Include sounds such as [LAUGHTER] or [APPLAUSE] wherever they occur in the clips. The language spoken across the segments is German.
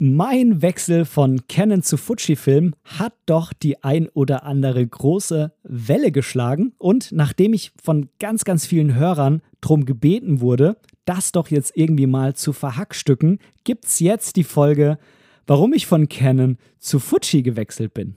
Mein Wechsel von Canon zu Fujifilm hat doch die ein oder andere große Welle geschlagen und nachdem ich von ganz, ganz vielen Hörern drum gebeten wurde, das doch jetzt irgendwie mal zu verhackstücken, gibt's jetzt die Folge, warum ich von Canon zu Fuji gewechselt bin.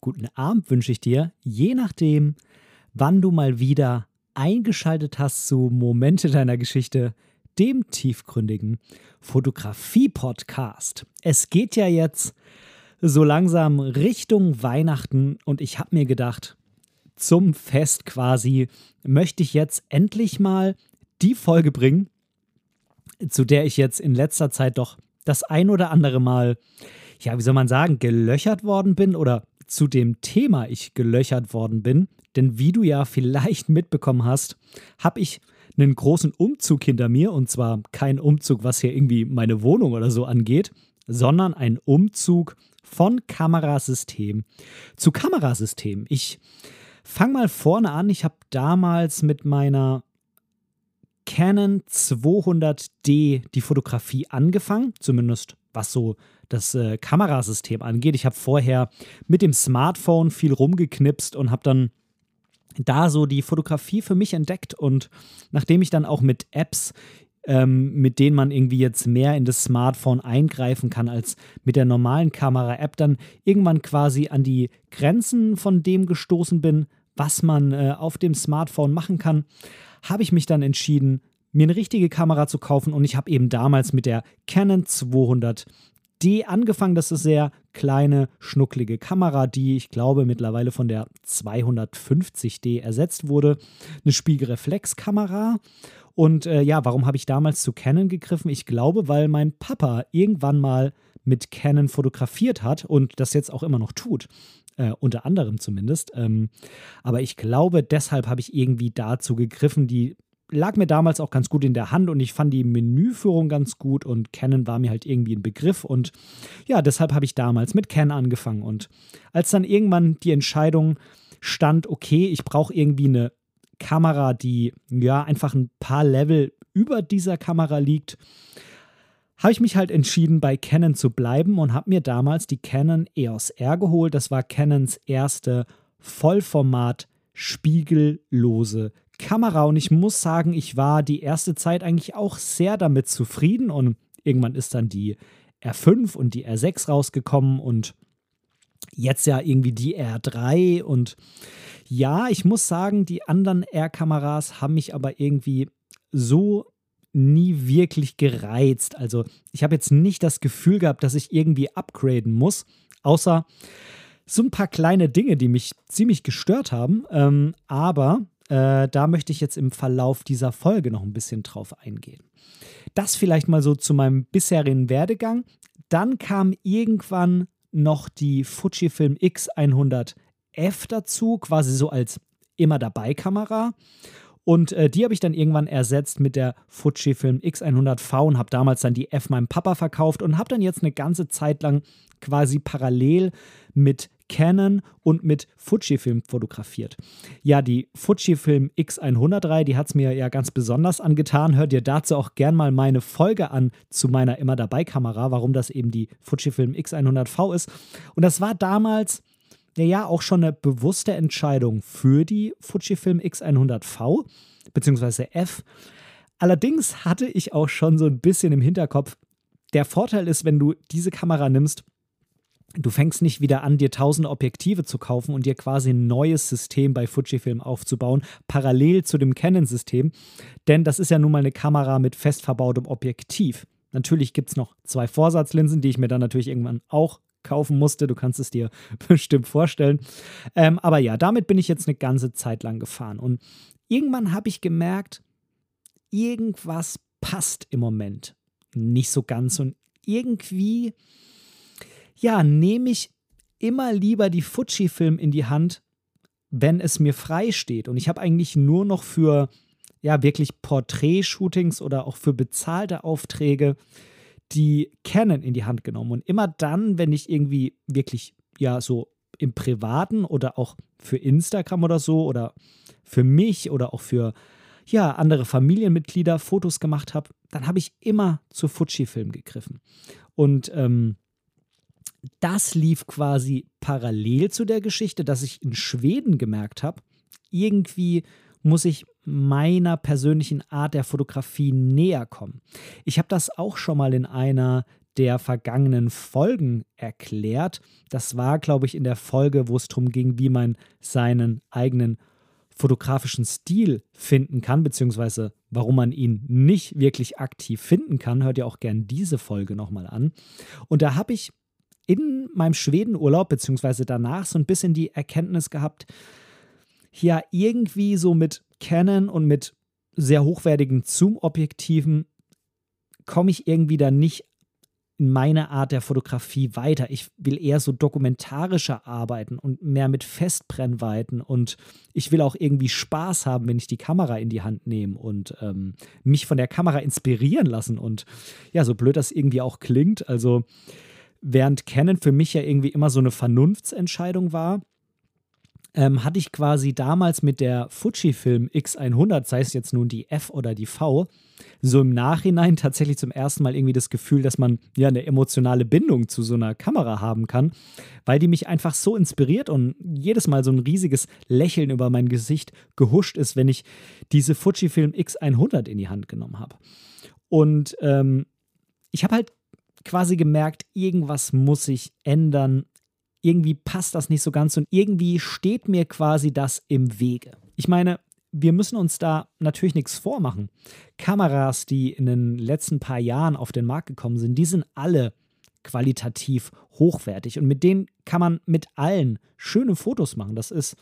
guten Abend wünsche ich dir, je nachdem, wann du mal wieder eingeschaltet hast zu Momente deiner Geschichte, dem tiefgründigen Fotografie-Podcast. Es geht ja jetzt so langsam Richtung Weihnachten und ich habe mir gedacht, zum Fest quasi möchte ich jetzt endlich mal die Folge bringen, zu der ich jetzt in letzter Zeit doch das ein oder andere Mal, ja, wie soll man sagen, gelöchert worden bin oder zu dem Thema ich gelöchert worden bin. Denn wie du ja vielleicht mitbekommen hast, habe ich einen großen Umzug hinter mir. Und zwar kein Umzug, was hier irgendwie meine Wohnung oder so angeht, sondern ein Umzug von Kamerasystem zu Kamerasystem. Ich fange mal vorne an. Ich habe damals mit meiner Canon 200D die Fotografie angefangen, zumindest was so das äh, Kamerasystem angeht. Ich habe vorher mit dem Smartphone viel rumgeknipst und habe dann da so die Fotografie für mich entdeckt. Und nachdem ich dann auch mit Apps, ähm, mit denen man irgendwie jetzt mehr in das Smartphone eingreifen kann als mit der normalen Kamera-App, dann irgendwann quasi an die Grenzen von dem gestoßen bin, was man äh, auf dem Smartphone machen kann, habe ich mich dann entschieden, mir eine richtige Kamera zu kaufen und ich habe eben damals mit der Canon 200 D angefangen. Das ist sehr kleine, schnucklige Kamera, die ich glaube mittlerweile von der 250D ersetzt wurde. Eine Spiegelreflexkamera. Und äh, ja, warum habe ich damals zu Canon gegriffen? Ich glaube, weil mein Papa irgendwann mal mit Canon fotografiert hat und das jetzt auch immer noch tut. Äh, unter anderem zumindest. Ähm, aber ich glaube, deshalb habe ich irgendwie dazu gegriffen. Die lag mir damals auch ganz gut in der Hand und ich fand die Menüführung ganz gut und Canon war mir halt irgendwie ein Begriff und ja, deshalb habe ich damals mit Canon angefangen und als dann irgendwann die Entscheidung stand, okay, ich brauche irgendwie eine Kamera, die ja einfach ein paar Level über dieser Kamera liegt, habe ich mich halt entschieden, bei Canon zu bleiben und habe mir damals die Canon EOS R geholt. Das war Canons erste Vollformat spiegellose Kamera und ich muss sagen, ich war die erste Zeit eigentlich auch sehr damit zufrieden und irgendwann ist dann die R5 und die R6 rausgekommen und jetzt ja irgendwie die R3 und ja, ich muss sagen, die anderen R-Kameras haben mich aber irgendwie so nie wirklich gereizt. Also ich habe jetzt nicht das Gefühl gehabt, dass ich irgendwie upgraden muss, außer so ein paar kleine Dinge, die mich ziemlich gestört haben. Ähm, aber äh, da möchte ich jetzt im Verlauf dieser Folge noch ein bisschen drauf eingehen. Das vielleicht mal so zu meinem bisherigen Werdegang. Dann kam irgendwann noch die Fujifilm X100F dazu, quasi so als immer dabei Kamera. Und äh, die habe ich dann irgendwann ersetzt mit der Fujifilm X100V und habe damals dann die F meinem Papa verkauft und habe dann jetzt eine ganze Zeit lang quasi parallel mit Canon und mit Fujifilm fotografiert. Ja, die Fujifilm X103, die hat es mir ja ganz besonders angetan. Hört ihr dazu auch gern mal meine Folge an zu meiner immer dabei Kamera, warum das eben die Fujifilm X100V ist. Und das war damals ja auch schon eine bewusste Entscheidung für die Fujifilm X100V bzw. F. Allerdings hatte ich auch schon so ein bisschen im Hinterkopf, der Vorteil ist, wenn du diese Kamera nimmst, Du fängst nicht wieder an, dir tausende Objektive zu kaufen und dir quasi ein neues System bei Fujifilm aufzubauen, parallel zu dem Canon-System. Denn das ist ja nun mal eine Kamera mit fest verbautem Objektiv. Natürlich gibt es noch zwei Vorsatzlinsen, die ich mir dann natürlich irgendwann auch kaufen musste. Du kannst es dir [LAUGHS] bestimmt vorstellen. Ähm, aber ja, damit bin ich jetzt eine ganze Zeit lang gefahren. Und irgendwann habe ich gemerkt, irgendwas passt im Moment nicht so ganz und irgendwie, ja, nehme ich immer lieber die Fuji-Film in die Hand, wenn es mir frei steht. Und ich habe eigentlich nur noch für, ja, wirklich Porträt-Shootings oder auch für bezahlte Aufträge die Canon in die Hand genommen. Und immer dann, wenn ich irgendwie wirklich, ja, so im Privaten oder auch für Instagram oder so oder für mich oder auch für ja, andere Familienmitglieder Fotos gemacht habe, dann habe ich immer zu Fuji-Film gegriffen. Und ähm, das lief quasi parallel zu der Geschichte, dass ich in Schweden gemerkt habe, irgendwie muss ich meiner persönlichen Art der Fotografie näher kommen. Ich habe das auch schon mal in einer der vergangenen Folgen erklärt. Das war, glaube ich, in der Folge, wo es darum ging, wie man seinen eigenen fotografischen Stil finden kann, beziehungsweise warum man ihn nicht wirklich aktiv finden kann. Hört ihr auch gern diese Folge nochmal an. Und da habe ich in meinem Schwedenurlaub, beziehungsweise danach, so ein bisschen die Erkenntnis gehabt, ja, irgendwie so mit Canon und mit sehr hochwertigen Zoom-Objektiven komme ich irgendwie da nicht in meiner Art der Fotografie weiter. Ich will eher so dokumentarischer arbeiten und mehr mit Festbrennweiten und ich will auch irgendwie Spaß haben, wenn ich die Kamera in die Hand nehme und ähm, mich von der Kamera inspirieren lassen. Und ja, so blöd das irgendwie auch klingt, also während Canon für mich ja irgendwie immer so eine Vernunftsentscheidung war, ähm, hatte ich quasi damals mit der Fujifilm X100, sei es jetzt nun die F oder die V, so im Nachhinein tatsächlich zum ersten Mal irgendwie das Gefühl, dass man ja eine emotionale Bindung zu so einer Kamera haben kann, weil die mich einfach so inspiriert und jedes Mal so ein riesiges Lächeln über mein Gesicht gehuscht ist, wenn ich diese Fujifilm X100 in die Hand genommen habe. Und ähm, ich habe halt quasi gemerkt, irgendwas muss sich ändern irgendwie passt das nicht so ganz und irgendwie steht mir quasi das im Wege. Ich meine, wir müssen uns da natürlich nichts vormachen. Kameras, die in den letzten paar Jahren auf den Markt gekommen sind, die sind alle qualitativ hochwertig und mit denen kann man mit allen schöne Fotos machen. Das ist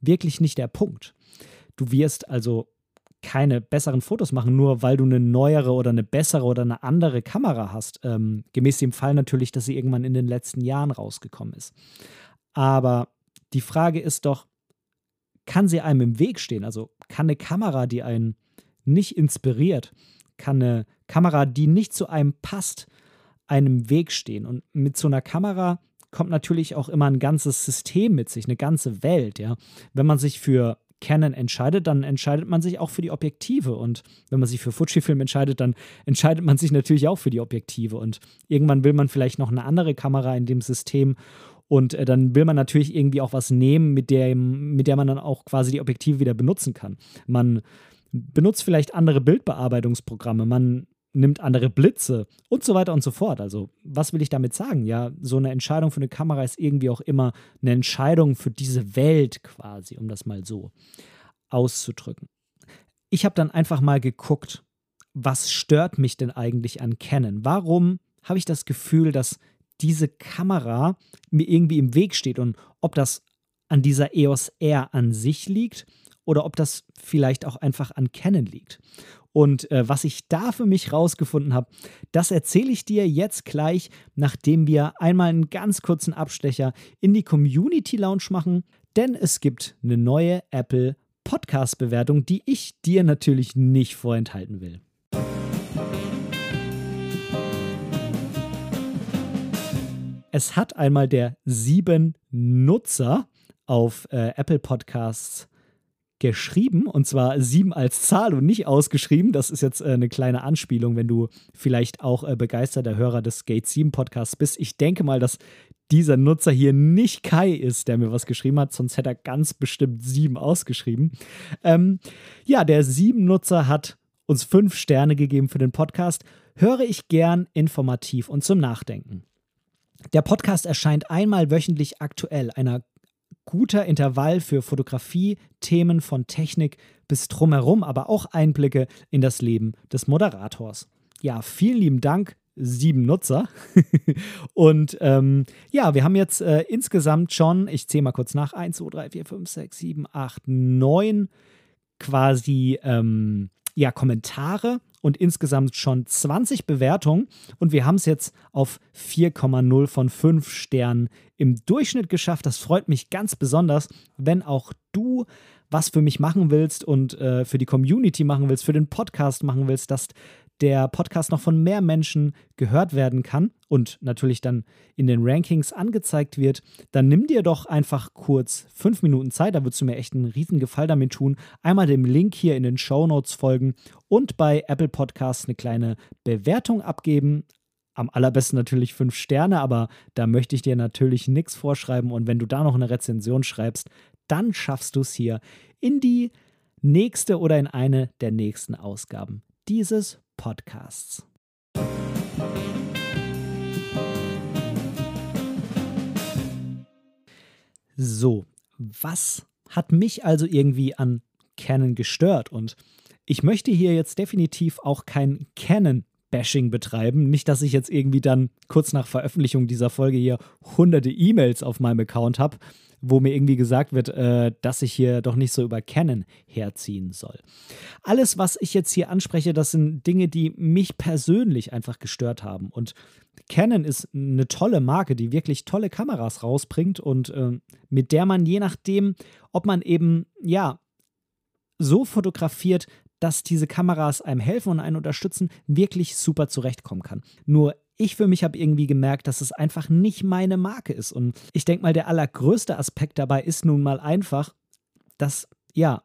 wirklich nicht der Punkt. Du wirst also keine besseren Fotos machen, nur weil du eine neuere oder eine bessere oder eine andere Kamera hast. Ähm, gemäß dem Fall natürlich, dass sie irgendwann in den letzten Jahren rausgekommen ist. Aber die Frage ist doch, kann sie einem im Weg stehen? Also kann eine Kamera, die einen nicht inspiriert, kann eine Kamera, die nicht zu einem passt, einem Weg stehen? Und mit so einer Kamera kommt natürlich auch immer ein ganzes System mit sich, eine ganze Welt, ja. Wenn man sich für Canon entscheidet, dann entscheidet man sich auch für die Objektive. Und wenn man sich für Fujifilm entscheidet, dann entscheidet man sich natürlich auch für die Objektive. Und irgendwann will man vielleicht noch eine andere Kamera in dem System. Und äh, dann will man natürlich irgendwie auch was nehmen, mit der, mit der man dann auch quasi die Objektive wieder benutzen kann. Man benutzt vielleicht andere Bildbearbeitungsprogramme, man nimmt andere Blitze und so weiter und so fort. Also, was will ich damit sagen? Ja, so eine Entscheidung für eine Kamera ist irgendwie auch immer eine Entscheidung für diese Welt quasi, um das mal so auszudrücken. Ich habe dann einfach mal geguckt, was stört mich denn eigentlich an Canon? Warum habe ich das Gefühl, dass diese Kamera mir irgendwie im Weg steht und ob das an dieser EOS R an sich liegt oder ob das vielleicht auch einfach an Canon liegt. Und äh, was ich da für mich rausgefunden habe, das erzähle ich dir jetzt gleich, nachdem wir einmal einen ganz kurzen Abstecher in die Community Lounge machen, denn es gibt eine neue Apple Podcast-Bewertung, die ich dir natürlich nicht vorenthalten will. Es hat einmal der sieben Nutzer auf äh, Apple Podcasts geschrieben und zwar sieben als Zahl und nicht ausgeschrieben. Das ist jetzt äh, eine kleine Anspielung, wenn du vielleicht auch äh, begeisterter Hörer des Gate 7 Podcasts bist. Ich denke mal, dass dieser Nutzer hier nicht Kai ist, der mir was geschrieben hat, sonst hätte er ganz bestimmt sieben ausgeschrieben. Ähm, ja, der sieben Nutzer hat uns fünf Sterne gegeben für den Podcast. Höre ich gern informativ und zum Nachdenken. Der Podcast erscheint einmal wöchentlich aktuell, einer guter Intervall für Fotografie, Themen von Technik bis drumherum, aber auch Einblicke in das Leben des Moderators. Ja, vielen lieben Dank, sieben Nutzer. [LAUGHS] und ähm, ja, wir haben jetzt äh, insgesamt schon, ich zähle mal kurz nach, 1, 2, 3, 4, 5, 6, 7, 8, 9 quasi ähm, ja, Kommentare und insgesamt schon 20 Bewertungen und wir haben es jetzt auf 4,0 von 5 Sternen im Durchschnitt geschafft. Das freut mich ganz besonders, wenn auch du was für mich machen willst und äh, für die Community machen willst, für den Podcast machen willst, dass der Podcast noch von mehr Menschen gehört werden kann und natürlich dann in den Rankings angezeigt wird, dann nimm dir doch einfach kurz fünf Minuten Zeit, da würdest du mir echt einen riesen Gefallen damit tun. Einmal dem Link hier in den Show Notes folgen und bei Apple Podcasts eine kleine Bewertung abgeben. Am allerbesten natürlich fünf Sterne, aber da möchte ich dir natürlich nichts vorschreiben. Und wenn du da noch eine Rezension schreibst, dann schaffst du es hier in die nächste oder in eine der nächsten Ausgaben dieses Podcasts. So, was hat mich also irgendwie an Canon gestört? Und ich möchte hier jetzt definitiv auch kein Canon Bashing betreiben. Nicht, dass ich jetzt irgendwie dann kurz nach Veröffentlichung dieser Folge hier hunderte E-Mails auf meinem Account habe, wo mir irgendwie gesagt wird, äh, dass ich hier doch nicht so über Canon herziehen soll. Alles, was ich jetzt hier anspreche, das sind Dinge, die mich persönlich einfach gestört haben. Und Canon ist eine tolle Marke, die wirklich tolle Kameras rausbringt und äh, mit der man je nachdem, ob man eben, ja, so fotografiert, dass diese Kameras einem helfen und einen unterstützen, wirklich super zurechtkommen kann. Nur ich für mich habe irgendwie gemerkt, dass es einfach nicht meine Marke ist. Und ich denke mal, der allergrößte Aspekt dabei ist nun mal einfach, dass, ja,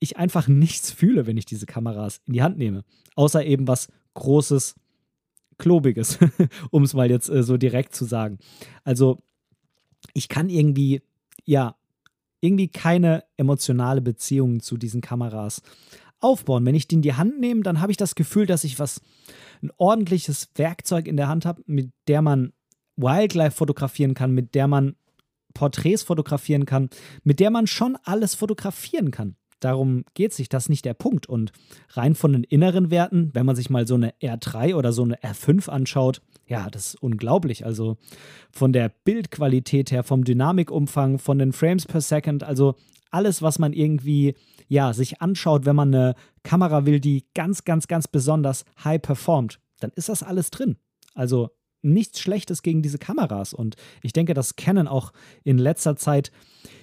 ich einfach nichts fühle, wenn ich diese Kameras in die Hand nehme. Außer eben was Großes, Klobiges, [LAUGHS] um es mal jetzt äh, so direkt zu sagen. Also, ich kann irgendwie, ja, irgendwie keine emotionale Beziehung zu diesen Kameras aufbauen. Wenn ich die in die Hand nehme, dann habe ich das Gefühl, dass ich was, ein ordentliches Werkzeug in der Hand habe, mit der man Wildlife fotografieren kann, mit der man Porträts fotografieren kann, mit der man schon alles fotografieren kann. Darum geht sich das nicht der Punkt. Und rein von den inneren Werten, wenn man sich mal so eine R3 oder so eine R5 anschaut, ja, das ist unglaublich. Also von der Bildqualität her, vom Dynamikumfang, von den Frames per Second, also alles, was man irgendwie ja, sich anschaut, wenn man eine Kamera will, die ganz, ganz, ganz besonders high performt, dann ist das alles drin. Also nichts Schlechtes gegen diese Kameras. Und ich denke, dass Canon auch in letzter Zeit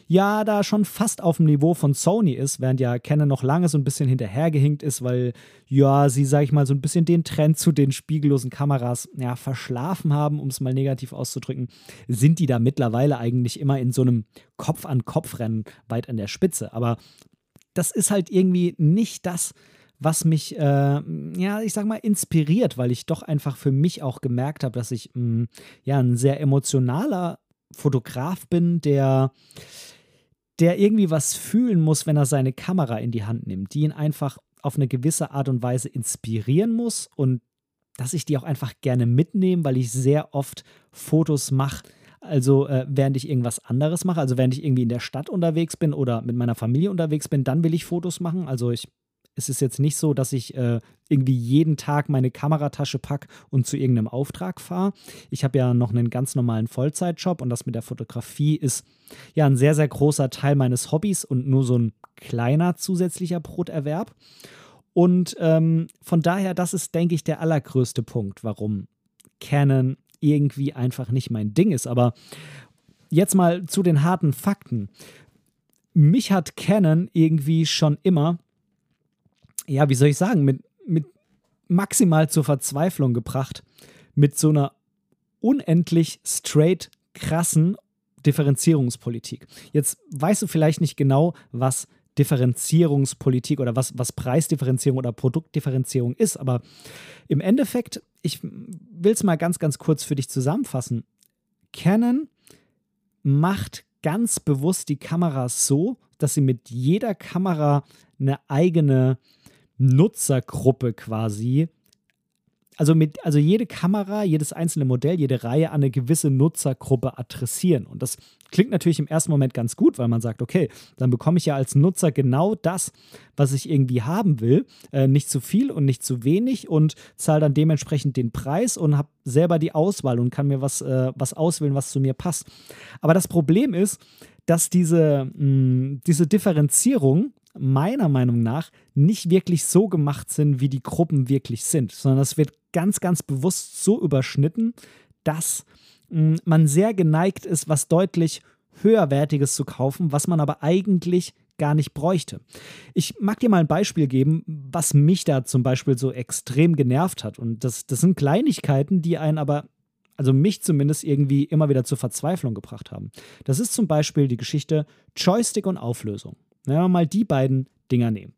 ja da schon fast auf dem Niveau von Sony ist, während ja Canon noch lange so ein bisschen hinterhergehinkt ist, weil ja sie, sag ich mal, so ein bisschen den Trend zu den spiegellosen Kameras ja verschlafen haben, um es mal negativ auszudrücken, sind die da mittlerweile eigentlich immer in so einem Kopf-an-Kopf-Rennen weit an der Spitze. Aber das ist halt irgendwie nicht das, was mich, äh, ja, ich sag mal, inspiriert, weil ich doch einfach für mich auch gemerkt habe, dass ich, mh, mm, ja, ein sehr emotionaler Fotograf bin, der, der irgendwie was fühlen muss, wenn er seine Kamera in die Hand nimmt, die ihn einfach auf eine gewisse Art und Weise inspirieren muss und dass ich die auch einfach gerne mitnehme, weil ich sehr oft Fotos mache, also äh, während ich irgendwas anderes mache, also während ich irgendwie in der Stadt unterwegs bin oder mit meiner Familie unterwegs bin, dann will ich Fotos machen. Also ich, es ist jetzt nicht so, dass ich äh, irgendwie jeden Tag meine Kameratasche packe und zu irgendeinem Auftrag fahre. Ich habe ja noch einen ganz normalen Vollzeitjob und das mit der Fotografie ist ja ein sehr, sehr großer Teil meines Hobbys und nur so ein kleiner zusätzlicher Broterwerb. Und ähm, von daher, das ist, denke ich, der allergrößte Punkt, warum Canon irgendwie einfach nicht mein Ding ist. Aber jetzt mal zu den harten Fakten. Mich hat Canon irgendwie schon immer, ja, wie soll ich sagen, mit, mit maximal zur Verzweiflung gebracht, mit so einer unendlich straight krassen Differenzierungspolitik. Jetzt weißt du vielleicht nicht genau, was Differenzierungspolitik oder was, was Preisdifferenzierung oder Produktdifferenzierung ist. Aber im Endeffekt, ich will es mal ganz, ganz kurz für dich zusammenfassen. Canon macht ganz bewusst die Kameras so, dass sie mit jeder Kamera eine eigene Nutzergruppe quasi also mit, also jede Kamera, jedes einzelne Modell, jede Reihe an eine gewisse Nutzergruppe adressieren. Und das klingt natürlich im ersten Moment ganz gut, weil man sagt, okay, dann bekomme ich ja als Nutzer genau das, was ich irgendwie haben will. Äh, nicht zu viel und nicht zu wenig und zahle dann dementsprechend den Preis und habe selber die Auswahl und kann mir was, äh, was auswählen, was zu mir passt. Aber das Problem ist, dass diese, mh, diese Differenzierung meiner Meinung nach nicht wirklich so gemacht sind, wie die Gruppen wirklich sind, sondern es wird ganz, ganz bewusst so überschnitten, dass hm, man sehr geneigt ist, was deutlich höherwertiges zu kaufen, was man aber eigentlich gar nicht bräuchte. Ich mag dir mal ein Beispiel geben, was mich da zum Beispiel so extrem genervt hat. Und das, das sind Kleinigkeiten, die einen aber, also mich zumindest, irgendwie immer wieder zur Verzweiflung gebracht haben. Das ist zum Beispiel die Geschichte Joystick und Auflösung. Wenn wir mal die beiden Dinger nehmen.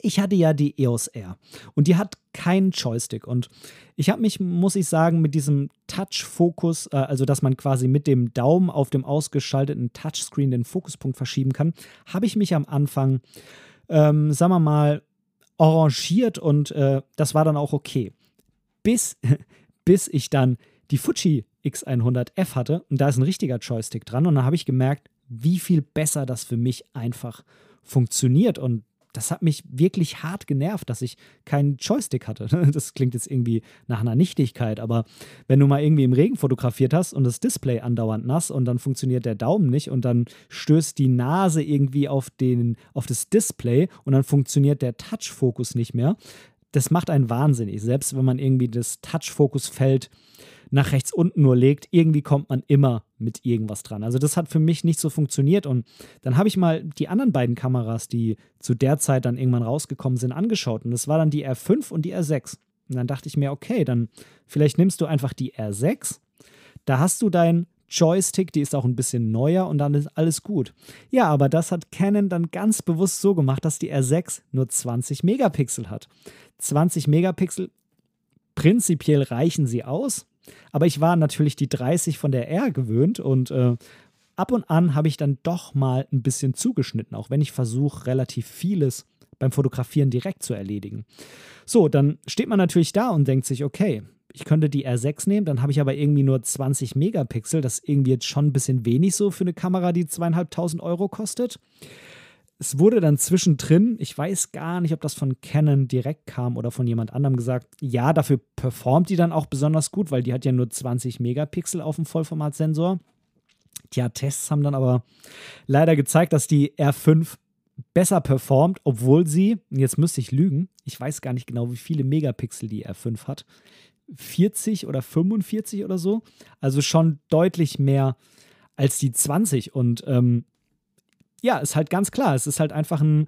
Ich hatte ja die EOS R und die hat keinen Joystick und ich habe mich, muss ich sagen, mit diesem Touch-Fokus, äh, also dass man quasi mit dem Daumen auf dem ausgeschalteten Touchscreen den Fokuspunkt verschieben kann, habe ich mich am Anfang, ähm, sagen wir mal, arrangiert und äh, das war dann auch okay. Bis, [LAUGHS] bis ich dann die Fuji X100F hatte und da ist ein richtiger Joystick dran und dann habe ich gemerkt, wie viel besser das für mich einfach funktioniert und das hat mich wirklich hart genervt, dass ich keinen Joystick hatte. [LAUGHS] Das klingt jetzt irgendwie nach einer Nichtigkeit, aber wenn du mal irgendwie im Regen fotografiert hast und das Display andauernd nass und dann funktioniert der Daumen nicht und dann stößt die Nase irgendwie auf, den, auf das Display und dann funktioniert der Touch-Fokus nicht mehr, das macht einen wahnsinnig. Selbst wenn man irgendwie das Touch-Fokus-Feld nach rechts unten nur legt, irgendwie kommt man immer mit irgendwas dran. Also das hat für mich nicht so funktioniert und dann habe ich mal die anderen beiden Kameras, die zu der Zeit dann irgendwann rausgekommen sind, angeschaut und das war dann die R5 und die R6. Und dann dachte ich mir, okay, dann vielleicht nimmst du einfach die R6, da hast du dein Joystick, die ist auch ein bisschen neuer und dann ist alles gut. Ja, aber das hat Canon dann ganz bewusst so gemacht, dass die R6 nur 20 Megapixel hat. 20 Megapixel, prinzipiell reichen sie aus, aber ich war natürlich die 30 von der R gewöhnt und äh, ab und an habe ich dann doch mal ein bisschen zugeschnitten, auch wenn ich versuche, relativ vieles beim Fotografieren direkt zu erledigen. So, dann steht man natürlich da und denkt sich, okay, ich könnte die R6 nehmen, dann habe ich aber irgendwie nur 20 Megapixel. Das ist irgendwie jetzt schon ein bisschen wenig so für eine Kamera, die zweieinhalbtausend Euro kostet es wurde dann zwischendrin, ich weiß gar nicht, ob das von Canon direkt kam oder von jemand anderem gesagt, ja, dafür performt die dann auch besonders gut, weil die hat ja nur 20 Megapixel auf dem Vollformatsensor. Tja, Tests haben dann aber leider gezeigt, dass die R5 besser performt, obwohl sie, jetzt müsste ich lügen, ich weiß gar nicht genau, wie viele Megapixel die R5 hat. 40 oder 45 oder so. Also schon deutlich mehr als die 20. Und ähm, ja, ist halt ganz klar. Es ist halt einfach ein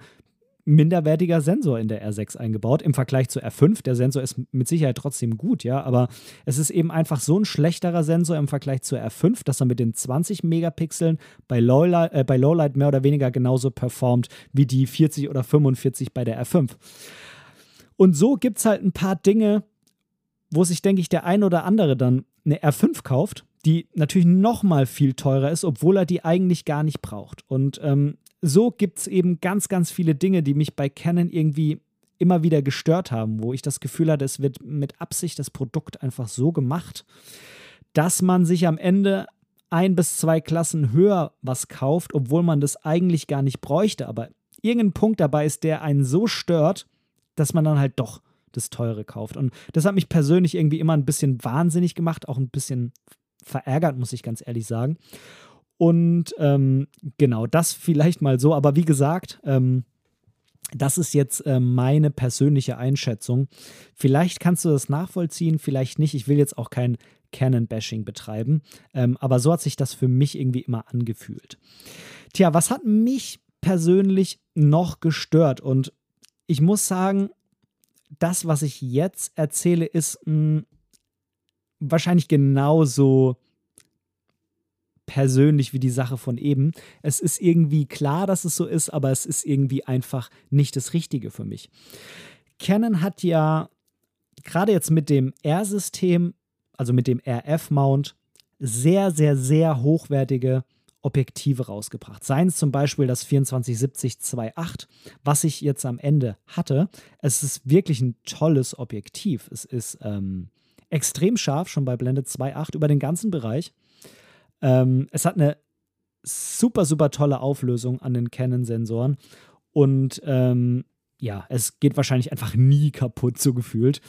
minderwertiger Sensor in der R6 eingebaut im Vergleich zur R5. Der Sensor ist mit Sicherheit trotzdem gut, ja, aber es ist eben einfach so ein schlechterer Sensor im Vergleich zur R5, dass er mit den 20 Megapixeln bei Lowlight, äh, bei Lowlight mehr oder weniger genauso performt wie die 40 oder 45 bei der R5. Und so gibt es halt ein paar Dinge, wo sich, denke ich, der ein oder andere dann eine R5 kauft die natürlich noch mal viel teurer ist, obwohl er die eigentlich gar nicht braucht. Und ähm, so gibt es eben ganz, ganz viele Dinge, die mich bei Canon irgendwie immer wieder gestört haben, wo ich das Gefühl hatte, es wird mit Absicht das Produkt einfach so gemacht, dass man sich am Ende ein bis zwei Klassen höher was kauft, obwohl man das eigentlich gar nicht bräuchte. Aber irgendein Punkt dabei ist, der einen so stört, dass man dann halt doch das Teure kauft. Und das hat mich persönlich irgendwie immer ein bisschen wahnsinnig gemacht, auch ein bisschen verärgert, muss ich ganz ehrlich sagen. Und ähm, genau, das vielleicht mal so. Aber wie gesagt, ähm, das ist jetzt äh, meine persönliche Einschätzung. Vielleicht kannst du das nachvollziehen, vielleicht nicht. Ich will jetzt auch kein Canon-Bashing betreiben, ähm, aber so hat sich das für mich irgendwie immer angefühlt. Tja, was hat mich persönlich noch gestört? Und ich muss sagen, das, was ich jetzt erzähle, ist mh, hm, wahrscheinlich genauso persönlich wie die Sache von eben. Es ist irgendwie klar, dass es so ist, aber es ist irgendwie einfach nicht das Richtige für mich. Canon hat ja gerade jetzt mit dem R-System, also mit dem RF-Mount, sehr, sehr, sehr hochwertige Objektive rausgebracht. Seien es zum Beispiel das 2470-2.8, was ich jetzt am Ende hatte. Es ist wirklich ein tolles Objektiv. Es ist ähm, extrem scharf, schon bei Blende 2.8 über den ganzen Bereich. Ähm, es hat eine super, super tolle Auflösung an den Canon-Sensoren und ähm, ja, es geht wahrscheinlich einfach nie kaputt, so gefühlt.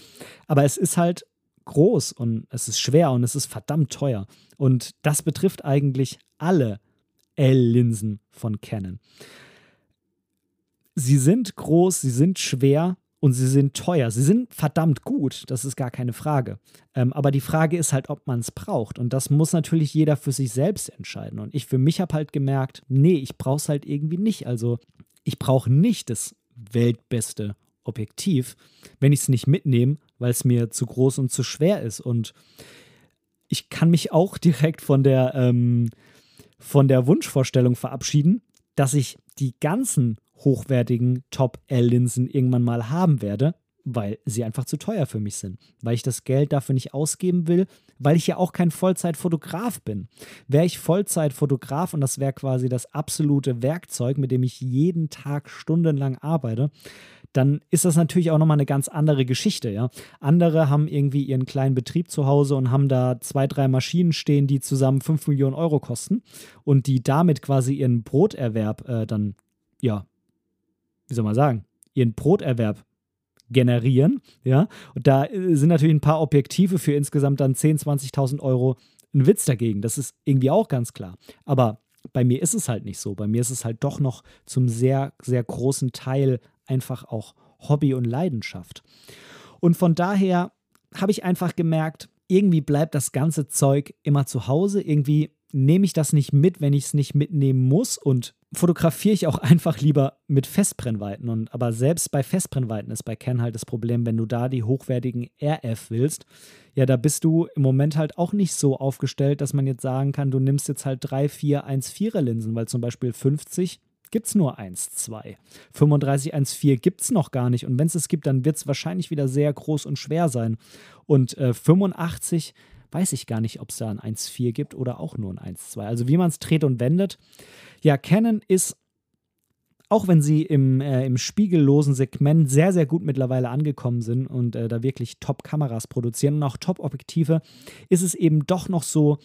Aber es ist halt groß und es ist schwer und es ist verdammt teuer. Und das betrifft eigentlich alle L-Linsen von Canon. sie sind groß, sie sind schwer und sie sind teuer. Sie sind verdammt gut, das ist gar keine Frage. Ähm, aber die Frage ist halt, ob man es braucht. Und das muss natürlich jeder für sich selbst entscheiden. Und ich für mich habe halt gemerkt, nee, ich brauche es halt irgendwie nicht. Also ich brauche nicht das weltbeste Objektiv, wenn ich es nicht mitnehme, weil es mir zu groß und zu schwer ist. Und ich kann mich auch [LAUGHS] direkt von der, ähm, von der Wunschvorstellung verabschieden, dass ich die ganzen hochwertigen Top-L-Linsen irgendwann mal haben werde, weil sie einfach zu teuer für mich sind, weil ich das Geld dafür nicht ausgeben will, weil ich ja auch kein Vollzeitfotograf bin. Wäre ich Vollzeitfotograf und das wäre quasi das absolute Werkzeug, mit dem ich jeden Tag stundenlang arbeite, dann ist das natürlich auch nochmal eine ganz andere Geschichte, ja. Andere haben irgendwie ihren kleinen Betrieb zu Hause und haben da zwei, drei Maschinen stehen, die zusammen 5 Millionen Euro kosten und die damit quasi ihren Broterwerb äh, dann, ja, wie soll man sagen, ihren Broterwerb generieren, ja. Und da äh, sind natürlich ein paar Objektive für insgesamt dann 10.000, 20.000 Euro ein Witz dagegen. Das ist irgendwie auch ganz klar. Aber bei mir ist es halt nicht so. Bei mir ist es halt doch noch zum sehr, sehr großen Teil einfach auch Hobby und Leidenschaft. Und von daher habe ich einfach gemerkt, irgendwie bleibt das ganze Zeug immer zu Hause. Irgendwie nehme ich das nicht mit, wenn ich es nicht mitnehmen muss und fotografiere ich auch [LAUGHS] einfach lieber mit Festbrennweiten. Und aber selbst bei Festbrennweiten ist bei Canon halt das Problem, wenn du da die hochwertigen RF willst, ja, da bist du im Moment halt auch nicht so aufgestellt, dass man jetzt sagen kann, du nimmst jetzt halt 3, 4, 1, 4er Linsen, weil zum Beispiel 50 gibt es nur 1, 2. 35, 1, 4 gibt es noch gar nicht. Und wenn es es gibt, dann wird es wahrscheinlich wieder sehr groß und schwer sein. Und äh, 85 weiß ich gar nicht, ob es da ein 1.4 gibt oder auch nur ein 1.2. Also wie man es dreht und wendet. Ja, Canon ist, auch wenn sie im, äh, im spiegellosen Segment sehr, sehr gut mittlerweile angekommen sind und äh, da wirklich Top-Kameras produzieren und auch Top-Objektive, ist es eben doch noch so,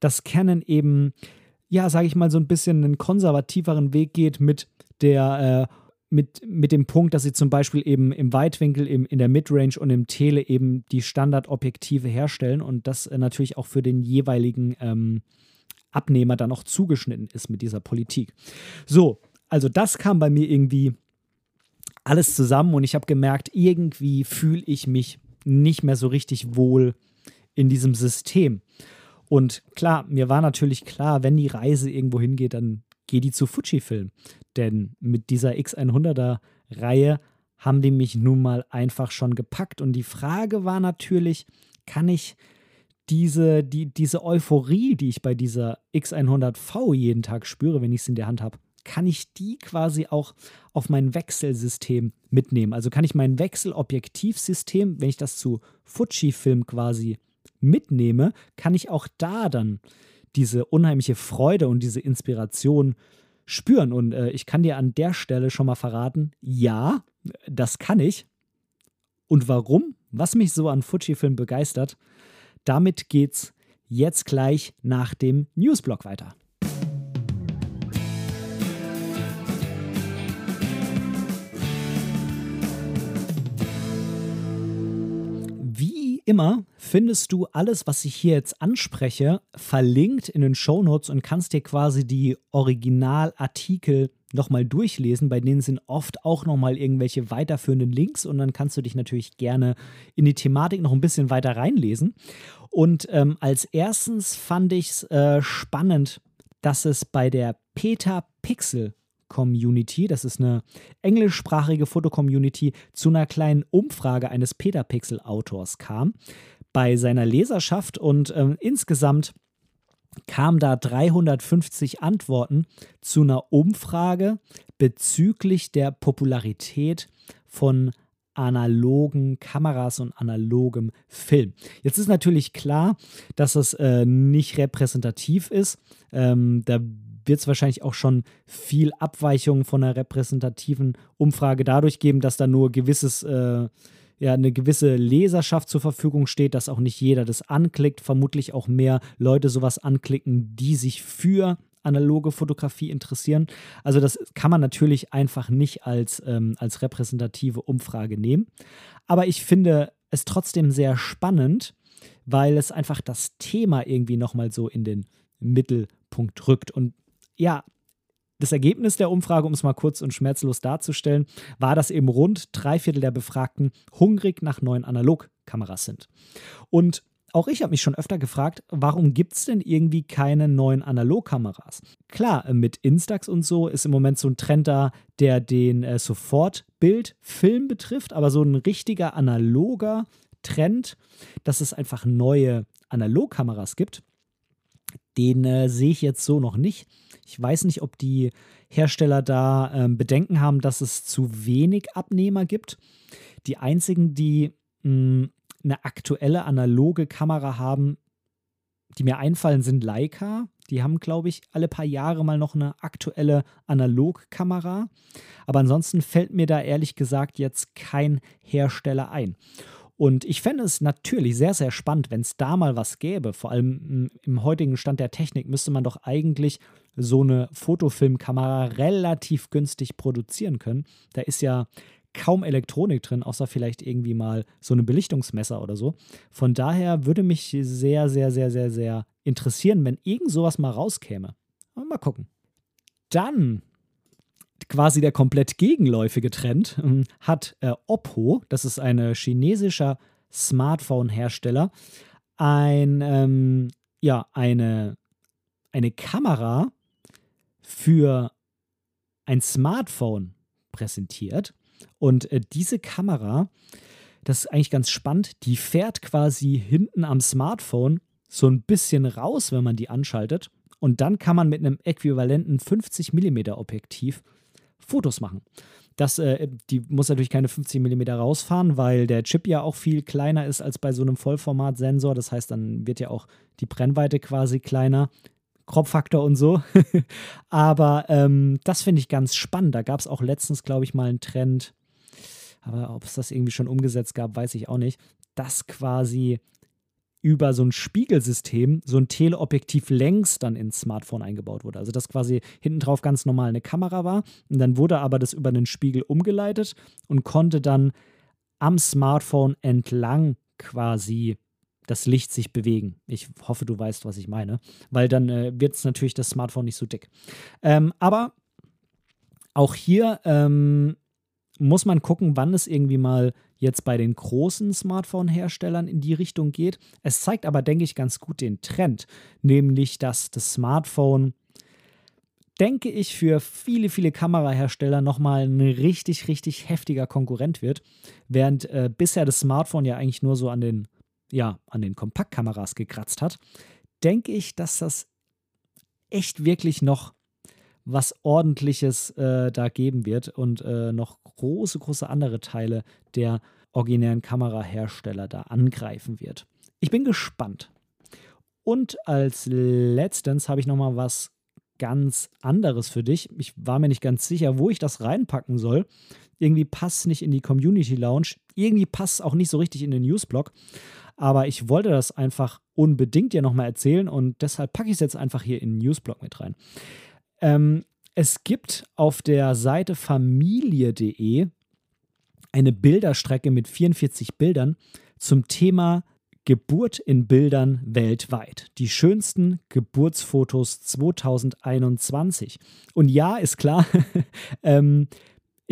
dass Canon eben ja, sage ich mal, so ein bisschen einen konservativeren Weg geht mit der äh, mit, mit dem Punkt, dass sie zum Beispiel eben im Weitwinkel, im, in der Midrange und im Tele eben die Standardobjektive herstellen und das äh, natürlich auch für den jeweiligen ähm, Abnehmer dann auch zugeschnitten ist mit dieser Politik. So, also das kam bei mir irgendwie alles zusammen und ich habe gemerkt, irgendwie fühle ich mich nicht mehr so richtig wohl in diesem System. Und klar, mir war natürlich klar, wenn die Reise irgendwo hingeht, dann geh die zu Fujifilm. Denn mit dieser X100er Reihe haben die mich nun mal einfach schon gepackt. Und die Frage war natürlich, kann ich diese, die, diese Euphorie, die ich bei dieser X100V jeden Tag spüre, wenn ich es in der Hand habe, kann ich die quasi auch auf mein Wechselsystem mitnehmen? Also kann ich mein Wechselobjektivsystem, wenn ich das zu Fujifilm quasi mitnehme, kann ich auch da dann diese unheimliche Freude und diese Inspiration spüren. Und äh, ich kann dir an der Stelle schon mal verraten, ja, das kann ich. Und warum? Was mich so an Fujifilm begeistert, damit geht's jetzt gleich nach dem Newsblog weiter. Immer findest du alles, was ich hier jetzt anspreche, verlinkt in den Shownotes und kannst dir quasi die Originalartikel nochmal durchlesen. Bei denen sind oft auch nochmal irgendwelche weiterführenden Links und dann kannst du dich natürlich gerne in die Thematik noch ein bisschen weiter reinlesen. Und ähm, als erstens fand ich es äh, spannend, dass es bei der Peter Pixel Community, das ist eine englischsprachige Fotocommunity, zu einer kleinen Umfrage eines Petapixel-Autors kam bei seiner Leserschaft und ähm, insgesamt kamen da 350 Antworten zu einer Umfrage bezüglich der Popularität von analogen Kameras und analogem Film. Jetzt ist natürlich klar, dass das äh, nicht repräsentativ ist. Ähm, da wird es wahrscheinlich auch schon viel Abweichung von einer repräsentativen Umfrage dadurch geben, dass da nur gewisses, äh, ja, eine gewisse Leserschaft zur Verfügung steht, dass auch nicht jeder das anklickt, vermutlich auch mehr Leute sowas anklicken, die sich für analoge Fotografie interessieren. Also das kann man natürlich einfach nicht als, ähm, als repräsentative Umfrage nehmen. Aber ich finde es trotzdem sehr spannend, weil es einfach das Thema irgendwie nochmal so in den Mittelpunkt rückt. Und ja, Das Ergebnis der Umfrage, um es mal kurz und schmerzlos darzustellen, war, dass eben rund drei Viertel der Befragten hungrig nach neuen Analogkameras sind. Und auch ich habe mich schon öfter gefragt, warum gibt es denn irgendwie keine neuen Analogkameras? Klar, mit Instax und so ist im Moment so ein Trend da, der den äh, Sofortbildfilm betrifft, aber so ein richtiger analoger Trend, dass es einfach neue Analogkameras gibt, den äh, sehe ich jetzt so noch nicht. Ich weiß nicht, ob die Hersteller da äh, Bedenken haben, dass es zu wenig Abnehmer gibt. Die einzigen, die mh, eine aktuelle analoge Kamera haben, die mir einfallen, sind Leica. Die haben, glaube ich, alle paar Jahre mal noch eine aktuelle Analogkamera. Aber ansonsten fällt mir da ehrlich gesagt jetzt kein Hersteller ein. Und ich fände es natürlich sehr, sehr spannend, wenn es da mal was gäbe. Vor allem im heutigen Stand der Technik müsste man doch eigentlich so eine Fotofilmkamera relativ günstig produzieren können. Da ist ja kaum Elektronik drin, außer vielleicht irgendwie mal so ein Belichtungsmesser oder so. Von daher würde mich sehr, sehr, sehr, sehr, sehr interessieren, wenn irgend sowas mal rauskäme. Mal gucken. Dann quasi der komplett gegenläufige Trend ähm, hat äh, Oppo, das ist ein chinesischer Smartphone-Hersteller, ein, ähm, ja, eine, eine Kamera für ein Smartphone präsentiert. Und äh, diese Kamera, das ist eigentlich ganz spannend, die fährt quasi hinten am Smartphone so ein bisschen raus, wenn man die anschaltet. Und dann kann man mit einem äquivalenten 50 mm Objektiv Fotos machen. Das, äh, die muss natürlich keine 50 mm rausfahren, weil der Chip ja auch viel kleiner ist als bei so einem Vollformatsensor. Das heißt, dann wird ja auch die Brennweite quasi kleiner. Kropffaktor und so. [LAUGHS] Aber ähm, das finde ich ganz spannend. Da gab es auch letztens, glaube ich, mal einen Trend aber ob es das irgendwie schon umgesetzt gab, weiß ich auch nicht, dass quasi über so ein Spiegelsystem so ein Teleobjektiv längs dann ins Smartphone eingebaut wurde. Also dass quasi hinten drauf ganz normal eine Kamera war und dann wurde aber das über den Spiegel umgeleitet und konnte dann am Smartphone entlang quasi das Licht sich bewegen. Ich hoffe, du weißt, was ich meine, weil dann äh, wird es natürlich das Smartphone nicht so dick. Ähm, aber auch hier ähm, muss man gucken, wann es irgendwie mal jetzt bei den großen Smartphone-Herstellern in die Richtung geht. Es zeigt aber, denke ich, ganz gut den Trend, nämlich dass das Smartphone, denke ich, für viele, viele Kamerahersteller nochmal ein richtig, richtig heftiger Konkurrent wird, während äh, bisher das Smartphone ja eigentlich nur so an den, ja, an den Kompaktkameras gekratzt hat, denke ich, dass das echt wirklich noch was ordentliches äh, da geben wird und äh, noch große, große andere Teile der originären Kamerahersteller da angreifen wird. Ich bin gespannt. Und als letztens habe ich noch mal was ganz anderes für dich. Ich war mir nicht ganz sicher, wo ich das reinpacken soll. Irgendwie passt es nicht in die Community Lounge. Irgendwie passt es auch nicht so richtig in den Newsblog. Aber ich wollte das einfach unbedingt dir nochmal erzählen und deshalb packe ich es jetzt einfach hier in den Newsblog mit rein. Ähm, es gibt auf der Seite familie.de eine Bilderstrecke mit 44 Bildern zum Thema Geburt in Bildern weltweit. Die schönsten Geburtsfotos 2021. Und ja, ist klar, [LAUGHS] ähm,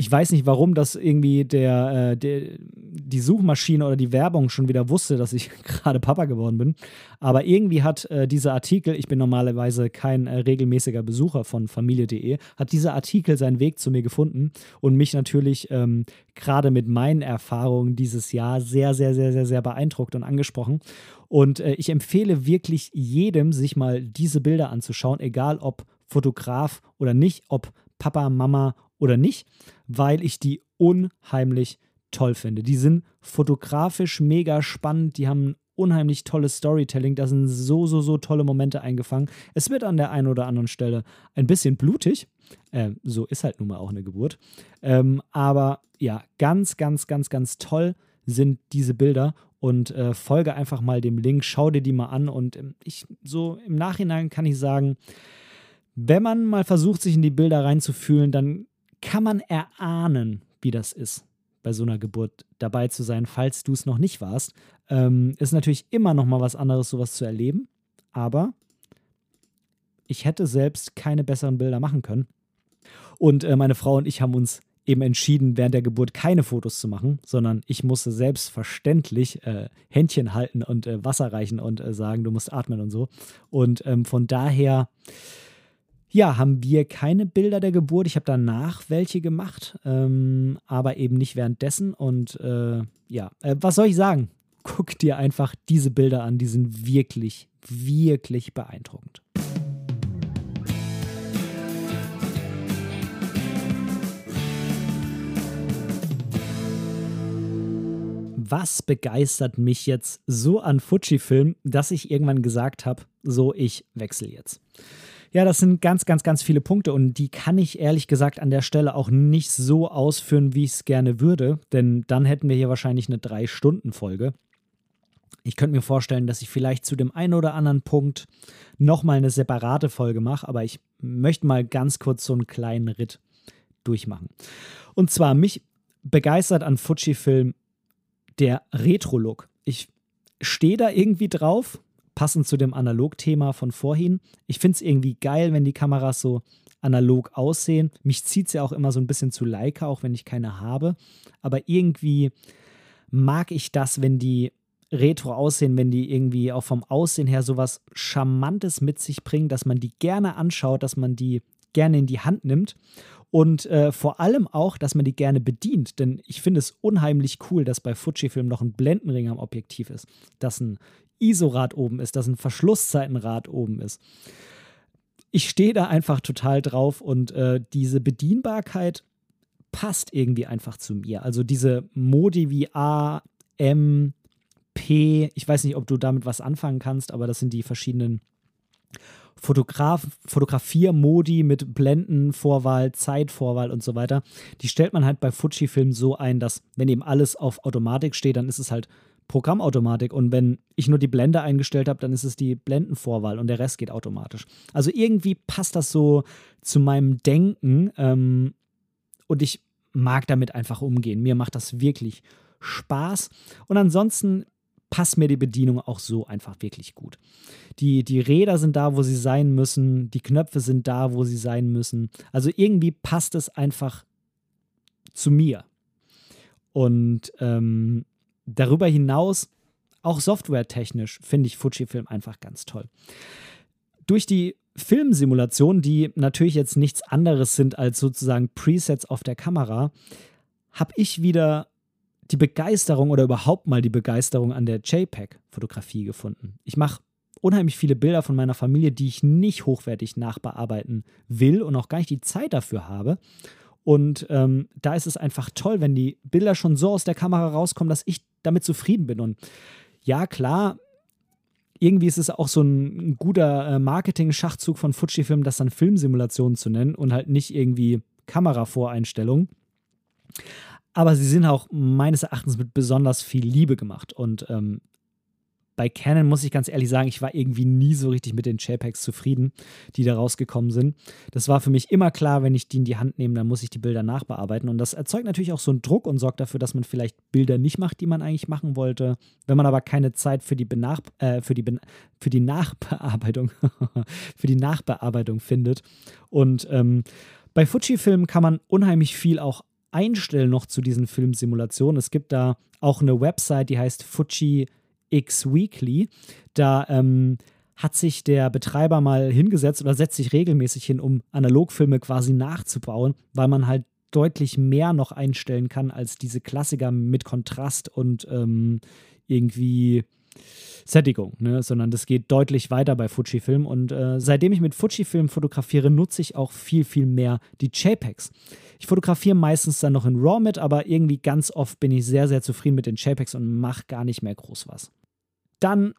ich weiß nicht, warum das irgendwie der, äh, der, die Suchmaschine oder die Werbung schon wieder wusste, dass ich [LAUGHS] gerade Papa geworden bin. Aber irgendwie hat äh, dieser Artikel, ich bin normalerweise kein äh, regelmäßiger Besucher von familie.de, hat dieser Artikel seinen Weg zu mir gefunden und mich natürlich ähm, gerade mit meinen Erfahrungen dieses Jahr sehr, sehr, sehr, sehr, sehr beeindruckt und angesprochen. Und äh, ich empfehle wirklich jedem, sich mal diese Bilder anzuschauen, egal ob Fotograf oder nicht, ob Papa, Mama oder nicht, weil ich die unheimlich toll finde. Die sind fotografisch mega spannend, die haben ein unheimlich tolles Storytelling, da sind so, so, so tolle Momente eingefangen. Es wird an der einen oder anderen Stelle ein bisschen blutig, äh, so ist halt nun mal auch eine Geburt, ähm, aber ja, ganz, ganz, ganz, ganz toll sind diese Bilder und äh, folge einfach mal dem Link, schau dir die mal an und ähm, ich so im Nachhinein kann ich sagen, wenn man mal versucht, sich in die Bilder reinzufühlen, dann kann man erahnen, wie das ist, bei so einer Geburt dabei zu sein, falls du es noch nicht warst. Ähm, ist natürlich immer noch mal was anderes, sowas zu erleben, aber ich hätte selbst keine besseren Bilder machen können. Und äh, meine Frau und ich haben uns eben entschieden, während der Geburt keine Fotos zu machen, sondern ich musste selbstverständlich äh, Händchen halten und äh, Wasser reichen und äh, sagen, du musst atmen und so. Und ähm, von daher, ja, haben wir keine Bilder der Geburt. Ich habe danach welche gemacht, ähm, aber eben nicht währenddessen. Und äh, ja, äh, was soll ich sagen? [LAUGHS] Guck dir einfach diese Bilder an, die sind wirklich, wirklich beeindruckend. was begeistert mich jetzt so an Fujifilm, dass ich irgendwann gesagt habe, so, ich wechsle jetzt. Ja, das sind ganz, ganz, ganz viele Punkte und die kann ich ehrlich gesagt an der Stelle auch nicht so ausführen, wie ich es gerne würde, denn dann hätten wir hier wahrscheinlich eine Drei-Stunden-Folge. Ich könnte mir vorstellen, dass ich vielleicht zu dem einen oder anderen Punkt nochmal eine separate Folge mache, aber ich möchte mal ganz kurz so einen kleinen Ritt durchmachen. Und zwar mich begeistert an Fujifilm der Retro-Look. Ich stehe da irgendwie drauf, passend zu dem Analog-Thema von vorhin. Ich finde es irgendwie geil, wenn die Kameras so analog aussehen. Mich zieht es ja auch immer so ein bisschen zu Leica, auch wenn ich keine habe. Aber irgendwie mag ich das, wenn die retro aussehen, wenn die irgendwie auch vom Aussehen her sowas Charmantes mit sich bringen, dass man die gerne anschaut, dass man die gerne in die Hand nimmt und äh, vor allem auch, dass man die gerne bedient. Denn ich finde es unheimlich cool, dass bei Fujifilm noch ein Blendenring am Objektiv ist, dass ein ISO-Rad oben ist, dass ein Verschlusszeitenrad oben ist. Ich stehe da einfach total drauf und äh, diese Bedienbarkeit passt irgendwie einfach zu mir. Also diese Modi wie A, M, P, ich weiß nicht, ob du damit was anfangen kannst, aber das sind die verschiedenen Fotograf Fotografiermodi mit Blendenvorwahl, Zeitvorwahl und so weiter, die stellt man halt bei Fujifilm so ein, dass wenn eben alles auf Automatik steht, dann ist es halt Programmautomatik und wenn ich nur die Blende eingestellt habe, dann ist es die Blendenvorwahl und der Rest geht automatisch. Also irgendwie passt das so zu meinem Denken ähm, und ich mag damit einfach umgehen. Mir macht das wirklich Spaß und ansonsten passt mir die Bedienung auch so einfach wirklich gut. Die, die Räder sind da, wo sie sein müssen, die Knöpfe sind da, wo sie sein müssen. Also irgendwie passt es einfach zu mir. Und ähm, darüber hinaus, auch softwaretechnisch, finde ich Fujifilm einfach ganz toll. Durch die Filmsimulationen, die natürlich jetzt nichts anderes sind als sozusagen Presets auf der Kamera, habe ich wieder die Begeisterung oder überhaupt mal die Begeisterung an der JPEG-Fotografie gefunden. Ich mache unheimlich viele Bilder von meiner Familie, die ich nicht hochwertig nachbearbeiten will und auch gar nicht die Zeit dafür habe. Und ähm, da ist es einfach toll, wenn die Bilder schon so aus der Kamera rauskommen, dass ich damit zufrieden bin. Und ja, klar, irgendwie ist es auch so ein guter äh, Marketing-Schachzug von Fujifilm, das dann Filmsimulationen zu nennen und halt nicht irgendwie Kameravoreinstellungen aber sie sind auch meines Erachtens mit besonders viel Liebe gemacht. Und ähm, bei Canon muss ich ganz ehrlich sagen, ich war irgendwie nie so richtig mit den JPEGs zufrieden, die da rausgekommen sind. Das war für mich immer klar, wenn ich die in die Hand nehme, dann muss ich die Bilder nachbearbeiten. Und das erzeugt natürlich auch so einen Druck und sorgt dafür, dass man vielleicht Bilder nicht macht, die man eigentlich machen wollte. Wenn man aber keine Zeit für die, Benach äh, für die, für die Nachbearbeitung, [LAUGHS] für die Nachbearbeitung findet. Und ähm, bei Fujifilm kann man unheimlich viel auch einstellen noch zu diesen Filmsimulationen. Es gibt da auch eine Website, die heißt Fuji X Weekly. Da ähm, hat sich der Betreiber mal hingesetzt oder setzt sich regelmäßig hin, um Analogfilme quasi nachzubauen, weil man halt deutlich mehr noch einstellen kann als diese Klassiker mit Kontrast und ähm, irgendwie Sättigung, ne? sondern das geht deutlich weiter bei Fujifilm. Und äh, seitdem ich mit Fujifilm fotografiere, nutze ich auch viel, viel mehr die JPEGs. Ich fotografiere meistens dann noch in RAW mit, aber irgendwie ganz oft bin ich sehr, sehr zufrieden mit den JPEGs und mache gar nicht mehr groß was. Dann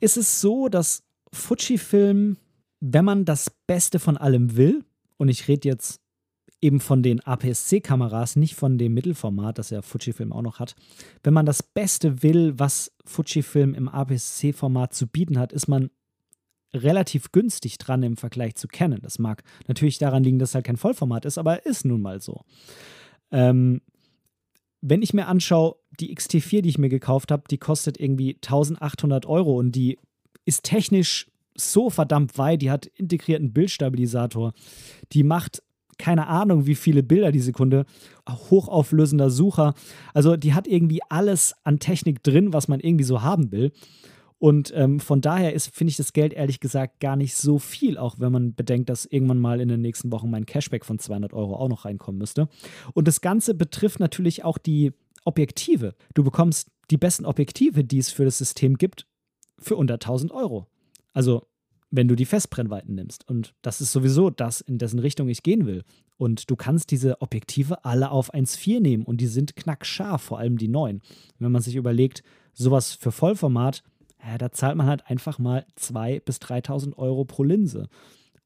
ist es so, dass Fujifilm, wenn man das Beste von allem will, und ich rede jetzt eben von den APS-C-Kameras, nicht von dem Mittelformat, das ja Fujifilm auch noch hat. Wenn man das Beste will, was Fujifilm im APS-C-Format zu bieten hat, ist man relativ günstig dran im Vergleich zu Canon. Das mag natürlich daran liegen, dass es halt kein Vollformat ist, aber ist nun mal so. Ähm, wenn ich mir anschaue, die XT4, die ich mir gekauft habe, die kostet irgendwie 1800 Euro und die ist technisch so verdammt weit. Die hat integrierten Bildstabilisator. Die macht keine Ahnung, wie viele Bilder die Sekunde, hochauflösender Sucher. Also die hat irgendwie alles an Technik drin, was man irgendwie so haben will. Und ähm, von daher ist, finde ich das Geld ehrlich gesagt gar nicht so viel, auch wenn man bedenkt, dass irgendwann mal in den nächsten Wochen mein Cashback von 200 Euro auch noch reinkommen müsste. Und das Ganze betrifft natürlich auch die Objektive. Du bekommst die besten Objektive, die es für das System gibt, für unter 1000 Euro. Also wenn du die Festbrennweiten nimmst. Und das ist sowieso das, in dessen Richtung ich gehen will. Und du kannst diese Objektive alle auf 1,4 nehmen und die sind knackscharf, vor allem die neuen. Wenn man sich überlegt, sowas für Vollformat ja, da zahlt man halt einfach mal 2.000 bis 3.000 Euro pro Linse.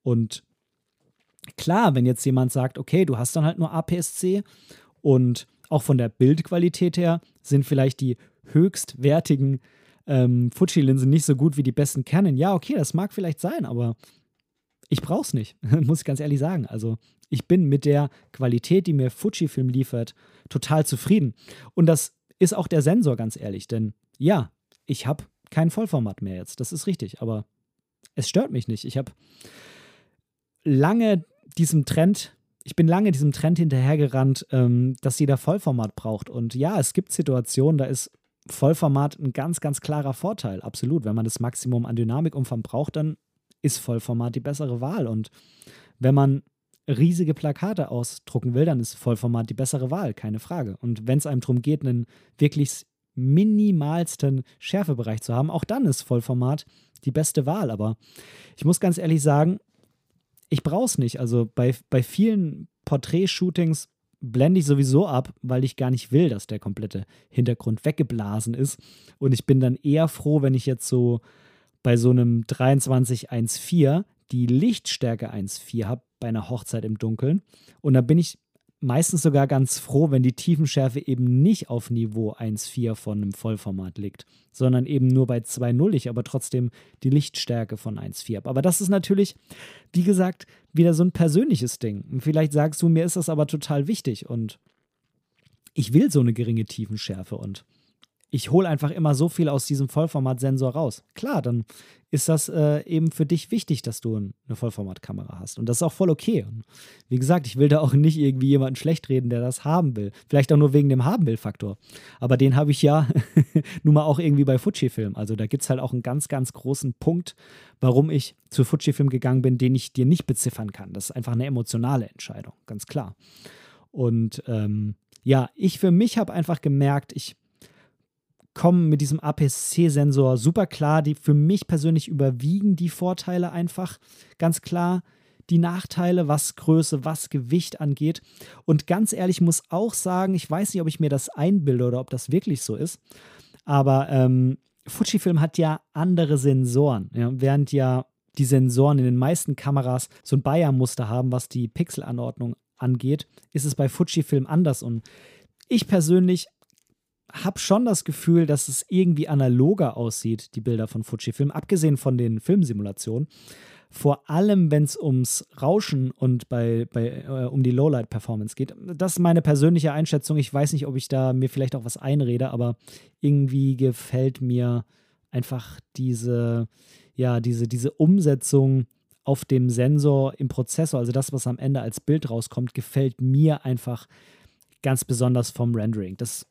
Und klar, wenn jetzt jemand sagt, okay, du hast dann halt nur APS-C und auch von der Bildqualität her sind vielleicht die höchstwertigen ähm, Fuji-Linsen nicht so gut wie die besten Canon. Ja, okay, das mag vielleicht sein, aber ich brauche es nicht, [LAUGHS] muss ich ganz ehrlich sagen. Also ich bin mit der Qualität, die mir Fujifilm liefert, total zufrieden. Und das ist auch der Sensor, ganz ehrlich, denn ja, ich habe kein Vollformat mehr jetzt. Das ist richtig, aber es stört mich nicht. Ich habe lange diesem Trend, ich bin lange diesem Trend hinterhergerannt, ähm, dass jeder Vollformat braucht. Und ja, es gibt Situationen, da ist Vollformat ein ganz, ganz klarer Vorteil. Absolut. Wenn man das Maximum an Dynamikumfang braucht, dann ist Vollformat die bessere Wahl. Und wenn man riesige Plakate ausdrucken will, dann ist Vollformat die bessere Wahl, keine Frage. Und wenn es einem darum geht, einen wirklich minimalsten Schärfebereich zu haben, auch dann ist Vollformat die beste Wahl. Aber ich muss ganz ehrlich sagen, ich brauche es nicht. Also bei, bei vielen Porträtshootings blende ich sowieso ab, weil ich gar nicht will, dass der komplette Hintergrund weggeblasen ist. Und ich bin dann eher froh, wenn ich jetzt so bei so einem 2314 die Lichtstärke 1.4 habe bei einer Hochzeit im Dunkeln. Und da bin ich meistens sogar ganz froh, wenn die Tiefenschärfe eben nicht auf Niveau 1.4 von einem Vollformat liegt, sondern eben nur bei 2.0 ich aber trotzdem die Lichtstärke von 1.4 habe. Aber das ist natürlich, wie gesagt, wieder so ein persönliches Ding. Und vielleicht sagst du, mir ist das aber total wichtig und ich will so eine geringe Tiefenschärfe und ich hole einfach immer so viel aus diesem Vollformatsensor raus. Klar, dann ist das äh, eben für dich wichtig, dass du eine Vollformatkamera hast. Und das ist auch voll okay. Und wie gesagt, ich will da auch nicht irgendwie jemanden schlecht reden, der das haben will. Vielleicht auch nur wegen dem Haben will-Faktor. Aber den habe ich ja [LAUGHS] nun mal auch irgendwie bei Fujifilm. Also da gibt es halt auch einen ganz, ganz großen Punkt, warum ich zu Fujifilm gegangen bin, den ich dir nicht beziffern kann. Das ist einfach eine emotionale Entscheidung, ganz klar. Und ähm, ja, ich für mich habe einfach gemerkt, ich kommen mit diesem APS-C-Sensor super klar. Die, für mich persönlich überwiegen die Vorteile einfach ganz klar die Nachteile, was Größe, was Gewicht angeht. Und ganz ehrlich muss auch sagen, ich weiß nicht, ob ich mir das einbilde oder ob das wirklich so ist, aber ähm, Fujifilm hat ja andere Sensoren, ja, während ja die Sensoren in den meisten Kameras so ein Bayer-Muster haben, was die Pixelanordnung angeht, ist es bei Fujifilm anders. Und ich persönlich habe schon das Gefühl, dass es irgendwie analoger aussieht, die Bilder von Fujifilm, abgesehen von den Filmsimulationen. Vor allem, wenn es ums Rauschen und bei, bei, äh, um die Lowlight-Performance geht. Das ist meine persönliche Einschätzung. Ich weiß nicht, ob ich da mir vielleicht auch was einrede, aber irgendwie gefällt mir einfach diese, ja, diese, diese Umsetzung auf dem Sensor im Prozessor, also das, was am Ende als Bild rauskommt, gefällt mir einfach ganz besonders vom Rendering. Das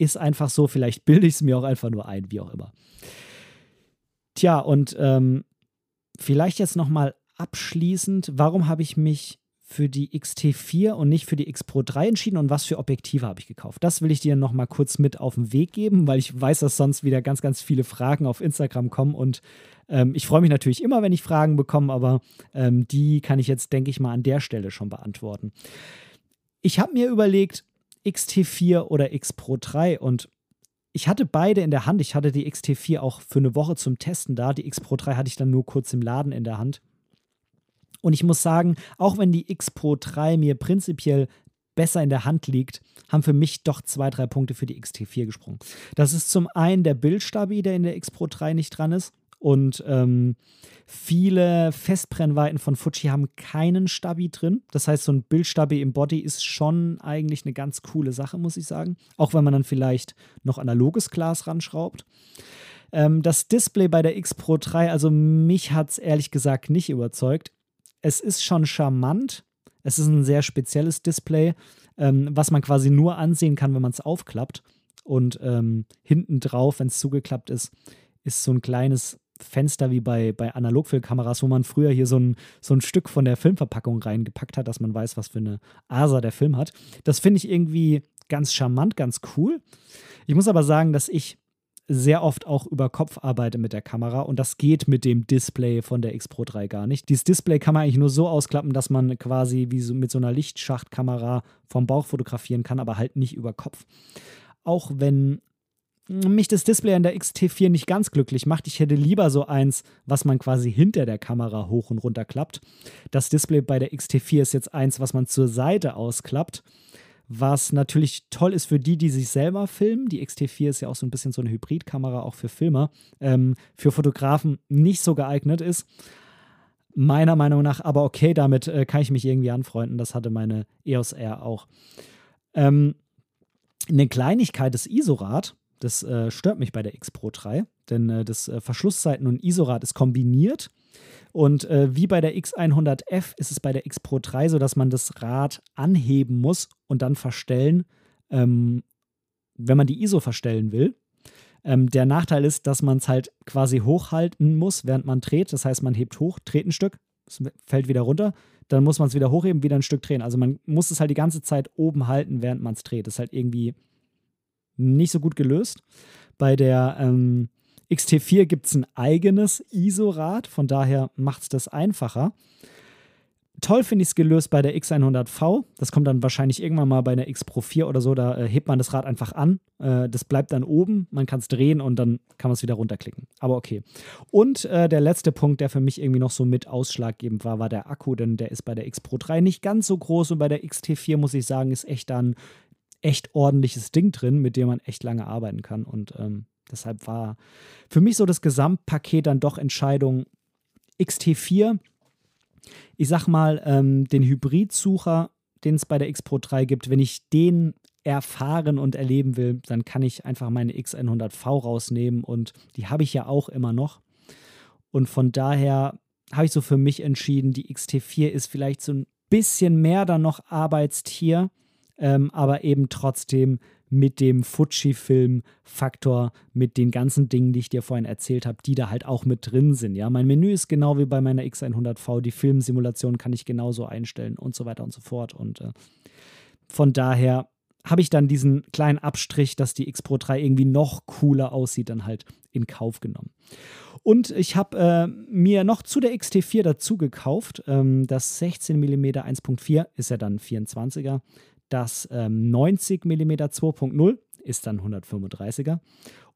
ist einfach so, vielleicht bilde ich es mir auch einfach nur ein, wie auch immer. Tja, und ähm, vielleicht jetzt nochmal abschließend, warum habe ich mich für die XT4 und nicht für die X Pro 3 entschieden und was für Objektive habe ich gekauft? Das will ich dir nochmal kurz mit auf den Weg geben, weil ich weiß, dass sonst wieder ganz, ganz viele Fragen auf Instagram kommen und ähm, ich freue mich natürlich immer, wenn ich Fragen bekomme, aber ähm, die kann ich jetzt, denke ich mal, an der Stelle schon beantworten. Ich habe mir überlegt, XT4 oder X Pro 3 und ich hatte beide in der Hand. Ich hatte die XT4 auch für eine Woche zum Testen da. Die X Pro 3 hatte ich dann nur kurz im Laden in der Hand. Und ich muss sagen, auch wenn die X Pro 3 mir prinzipiell besser in der Hand liegt, haben für mich doch zwei, drei Punkte für die XT4 gesprungen. Das ist zum einen der Bildstabi, der in der X Pro 3 nicht dran ist. Und ähm, viele Festbrennweiten von Fuji haben keinen Stabi drin. Das heißt, so ein Bildstabi im Body ist schon eigentlich eine ganz coole Sache, muss ich sagen. Auch wenn man dann vielleicht noch analoges Glas ranschraubt. Ähm, das Display bei der X Pro 3, also mich hat es ehrlich gesagt nicht überzeugt. Es ist schon charmant. Es ist ein sehr spezielles Display, ähm, was man quasi nur ansehen kann, wenn man es aufklappt. Und ähm, hinten drauf, wenn es zugeklappt ist, ist so ein kleines Fenster wie bei, bei Analogfilmkameras, wo man früher hier so ein, so ein Stück von der Filmverpackung reingepackt hat, dass man weiß, was für eine ASA der Film hat. Das finde ich irgendwie ganz charmant, ganz cool. Ich muss aber sagen, dass ich sehr oft auch über Kopf arbeite mit der Kamera und das geht mit dem Display von der X Pro 3 gar nicht. Dieses Display kann man eigentlich nur so ausklappen, dass man quasi wie so mit so einer Lichtschachtkamera vom Bauch fotografieren kann, aber halt nicht über Kopf. Auch wenn mich das Display an der XT4 nicht ganz glücklich macht. Ich hätte lieber so eins, was man quasi hinter der Kamera hoch und runter klappt. Das Display bei der XT4 ist jetzt eins, was man zur Seite ausklappt, was natürlich toll ist für die, die sich selber filmen. Die XT4 ist ja auch so ein bisschen so eine Hybridkamera, auch für Filmer. Ähm, für Fotografen nicht so geeignet ist. Meiner Meinung nach, aber okay, damit äh, kann ich mich irgendwie anfreunden. Das hatte meine EOS R auch. Ähm, eine Kleinigkeit ist ISO-Rad. Das äh, stört mich bei der X Pro 3, denn äh, das äh, Verschlusszeiten und ISO-Rad ist kombiniert. Und äh, wie bei der X100F ist es bei der X Pro 3 so, dass man das Rad anheben muss und dann verstellen, ähm, wenn man die ISO verstellen will. Ähm, der Nachteil ist, dass man es halt quasi hochhalten muss, während man dreht. Das heißt, man hebt hoch, dreht ein Stück, es fällt wieder runter, dann muss man es wieder hochheben, wieder ein Stück drehen. Also man muss es halt die ganze Zeit oben halten, während man es dreht. Das ist halt irgendwie nicht so gut gelöst. Bei der ähm, XT4 gibt es ein eigenes ISO-Rad, von daher macht es das einfacher. Toll finde ich es gelöst bei der X100V. Das kommt dann wahrscheinlich irgendwann mal bei der X Pro 4 oder so. Da äh, hebt man das Rad einfach an. Äh, das bleibt dann oben. Man kann es drehen und dann kann man es wieder runterklicken. Aber okay. Und äh, der letzte Punkt, der für mich irgendwie noch so mit ausschlaggebend war, war der Akku. Denn der ist bei der X Pro 3 nicht ganz so groß. Und bei der XT4 muss ich sagen, ist echt dann echt ordentliches Ding drin, mit dem man echt lange arbeiten kann. Und ähm, deshalb war für mich so das Gesamtpaket dann doch Entscheidung XT4. Ich sag mal, ähm, den Hybridsucher, den es bei der X Pro 3 gibt, wenn ich den erfahren und erleben will, dann kann ich einfach meine X100V rausnehmen und die habe ich ja auch immer noch. Und von daher habe ich so für mich entschieden, die XT4 ist vielleicht so ein bisschen mehr dann noch Arbeitstier ähm, aber eben trotzdem mit dem Fujifilm-Faktor, mit den ganzen Dingen, die ich dir vorhin erzählt habe, die da halt auch mit drin sind. Ja, mein Menü ist genau wie bei meiner X100V, die Filmsimulation kann ich genauso einstellen und so weiter und so fort. Und äh, von daher habe ich dann diesen kleinen Abstrich, dass die X Pro 3 irgendwie noch cooler aussieht, dann halt in Kauf genommen. Und ich habe äh, mir noch zu der XT4 dazu gekauft. Ähm, das 16 mm 1.4 ist ja dann 24er. Das ähm, 90 mm 2.0 ist dann 135er.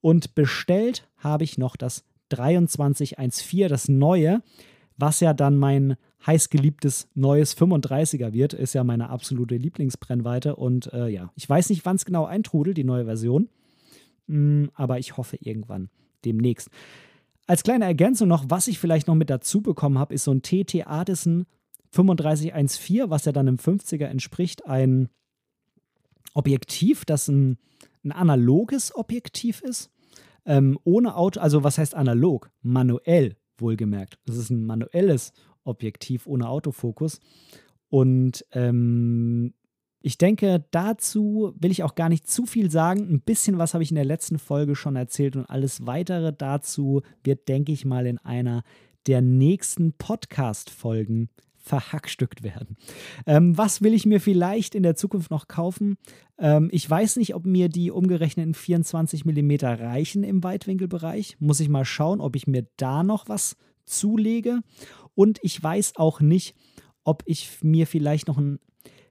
Und bestellt habe ich noch das 2314, das neue, was ja dann mein heißgeliebtes neues 35er wird. Ist ja meine absolute Lieblingsbrennweite. Und äh, ja, ich weiß nicht, wann es genau eintrudelt, die neue Version. Mm, aber ich hoffe irgendwann demnächst. Als kleine Ergänzung noch, was ich vielleicht noch mit dazu bekommen habe, ist so ein TT Artisan 3514, was ja dann im 50er entspricht, ein Objektiv, das ein, ein analoges Objektiv ist, ähm, ohne Auto, also was heißt analog? Manuell, wohlgemerkt. Das ist ein manuelles Objektiv ohne Autofokus. Und ähm, ich denke, dazu will ich auch gar nicht zu viel sagen. Ein bisschen was habe ich in der letzten Folge schon erzählt und alles weitere dazu wird, denke ich mal, in einer der nächsten Podcast-Folgen verhackstückt werden. Ähm, was will ich mir vielleicht in der Zukunft noch kaufen? Ähm, ich weiß nicht, ob mir die umgerechneten 24 mm reichen im Weitwinkelbereich. Muss ich mal schauen, ob ich mir da noch was zulege. Und ich weiß auch nicht, ob ich mir vielleicht noch einen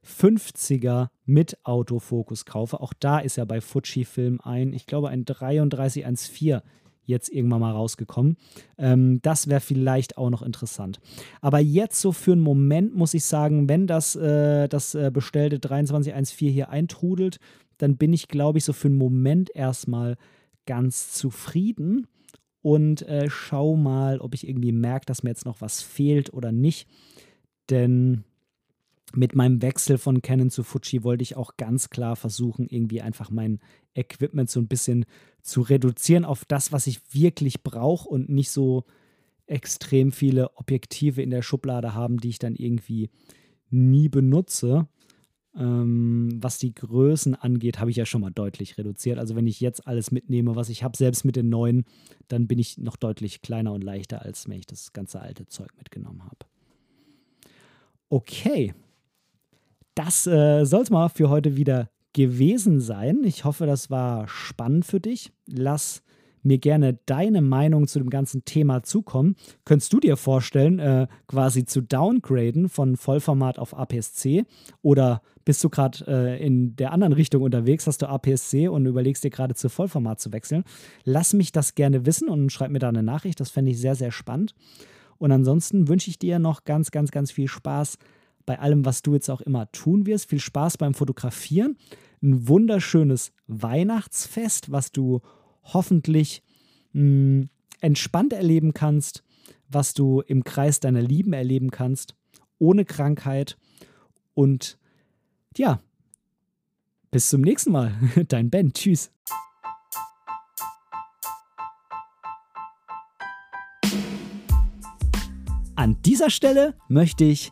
50er mit Autofokus kaufe. Auch da ist ja bei Fujifilm ein, ich glaube, ein 3314 jetzt irgendwann mal rausgekommen. Ähm, das wäre vielleicht auch noch interessant. Aber jetzt so für einen Moment muss ich sagen, wenn das, äh, das äh, bestellte 2314 hier eintrudelt, dann bin ich, glaube ich, so für einen Moment erstmal ganz zufrieden und äh, schau mal, ob ich irgendwie merke, dass mir jetzt noch was fehlt oder nicht. Denn mit meinem Wechsel von Canon zu Fuji wollte ich auch ganz klar versuchen, irgendwie einfach mein Equipment so ein bisschen zu reduzieren auf das, was ich wirklich brauche und nicht so extrem viele Objektive in der Schublade haben, die ich dann irgendwie nie benutze. Ähm, was die Größen angeht, habe ich ja schon mal deutlich reduziert. Also wenn ich jetzt alles mitnehme, was ich habe, selbst mit den neuen, dann bin ich noch deutlich kleiner und leichter, als wenn ich das ganze alte Zeug mitgenommen habe. Okay, das äh, soll es mal für heute wieder gewesen sein. Ich hoffe, das war spannend für dich. Lass mir gerne deine Meinung zu dem ganzen Thema zukommen. Könntest du dir vorstellen, äh, quasi zu downgraden von Vollformat auf APS-C oder bist du gerade äh, in der anderen Richtung unterwegs, hast du APS-C und überlegst dir gerade zu Vollformat zu wechseln? Lass mich das gerne wissen und schreib mir da eine Nachricht. Das fände ich sehr, sehr spannend. Und ansonsten wünsche ich dir noch ganz, ganz, ganz viel Spaß bei allem, was du jetzt auch immer tun wirst. Viel Spaß beim Fotografieren. Ein wunderschönes Weihnachtsfest, was du hoffentlich mh, hm, entspannt erleben kannst, was du im Kreis deiner Lieben erleben kannst, ohne Krankheit. Und ja, bis zum nächsten Mal. [LAUGHS] Dein Ben. Tschüss. An dieser Stelle möchte ich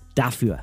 dafür.